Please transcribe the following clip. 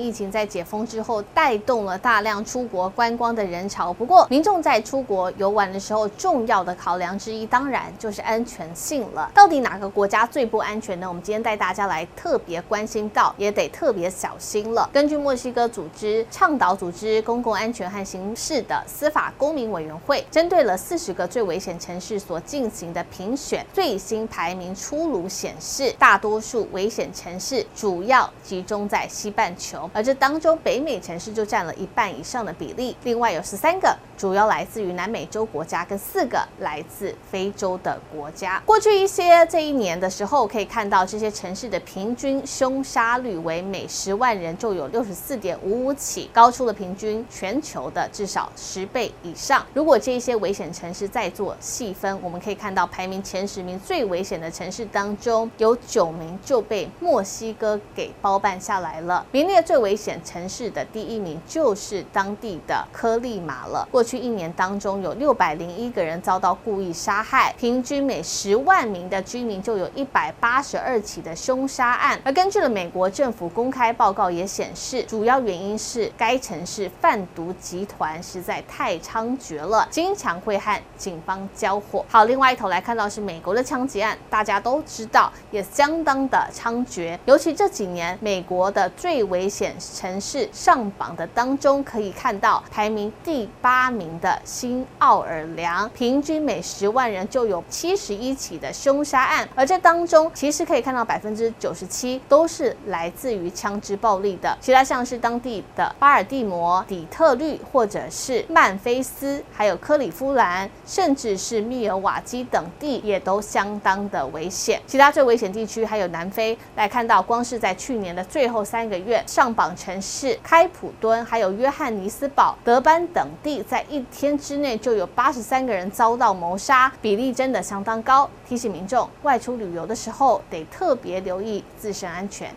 疫情在解封之后，带动了大量出国观光的人潮。不过，民众在出国游玩的时候，重要的考量之一，当然就是安全性了。到底哪个国家最不安全呢？我们今天带大家来特别关心到，也得特别小心了。根据墨西哥组织倡导组织公共安全和刑事的司法公民委员会，针对了四十个最危险城市所进行的评选，最新排名出炉显示，大多数危险城市主要集中在西半球。而这当中，北美城市就占了一半以上的比例，另外有十三个主要来自于南美洲国家，跟四个来自非洲的国家。过去一些这一年的时候，可以看到这些城市的平均凶杀率为每十万人就有六十四点五五起，高出了平均全球的至少十倍以上。如果这些危险城市再做细分，我们可以看到排名前十名最危险的城市当中，有九名就被墨西哥给包办下来了，名列最危险城市的第一名就是当地的科利马了。过去一年当中，有六百零一个人遭到故意杀害，平均每十万名的居民就有一百八十二起的凶杀案。而根据了美国政府公开报告也显示，主要原因是该城市贩毒集团实在太猖獗了，经常会和警方交火。好，另外一头来看到是美国的枪击案，大家都知道也相当的猖獗，尤其这几年美国的最危险。城市上榜的当中，可以看到排名第八名的新奥尔良，平均每十万人就有七十一起的凶杀案，而这当中其实可以看到百分之九十七都是来自于枪支暴力的。其他像是当地的巴尔的摩、底特律，或者是曼菲斯，还有克里夫兰，甚至是密尔瓦基等地，也都相当的危险。其他最危险地区还有南非，来看到光是在去年的最后三个月上榜城市开普敦，还有约翰尼斯堡、德班等地，在一天之内就有八十三个人遭到谋杀，比例真的相当高。提醒民众外出旅游的时候，得特别留意自身安全。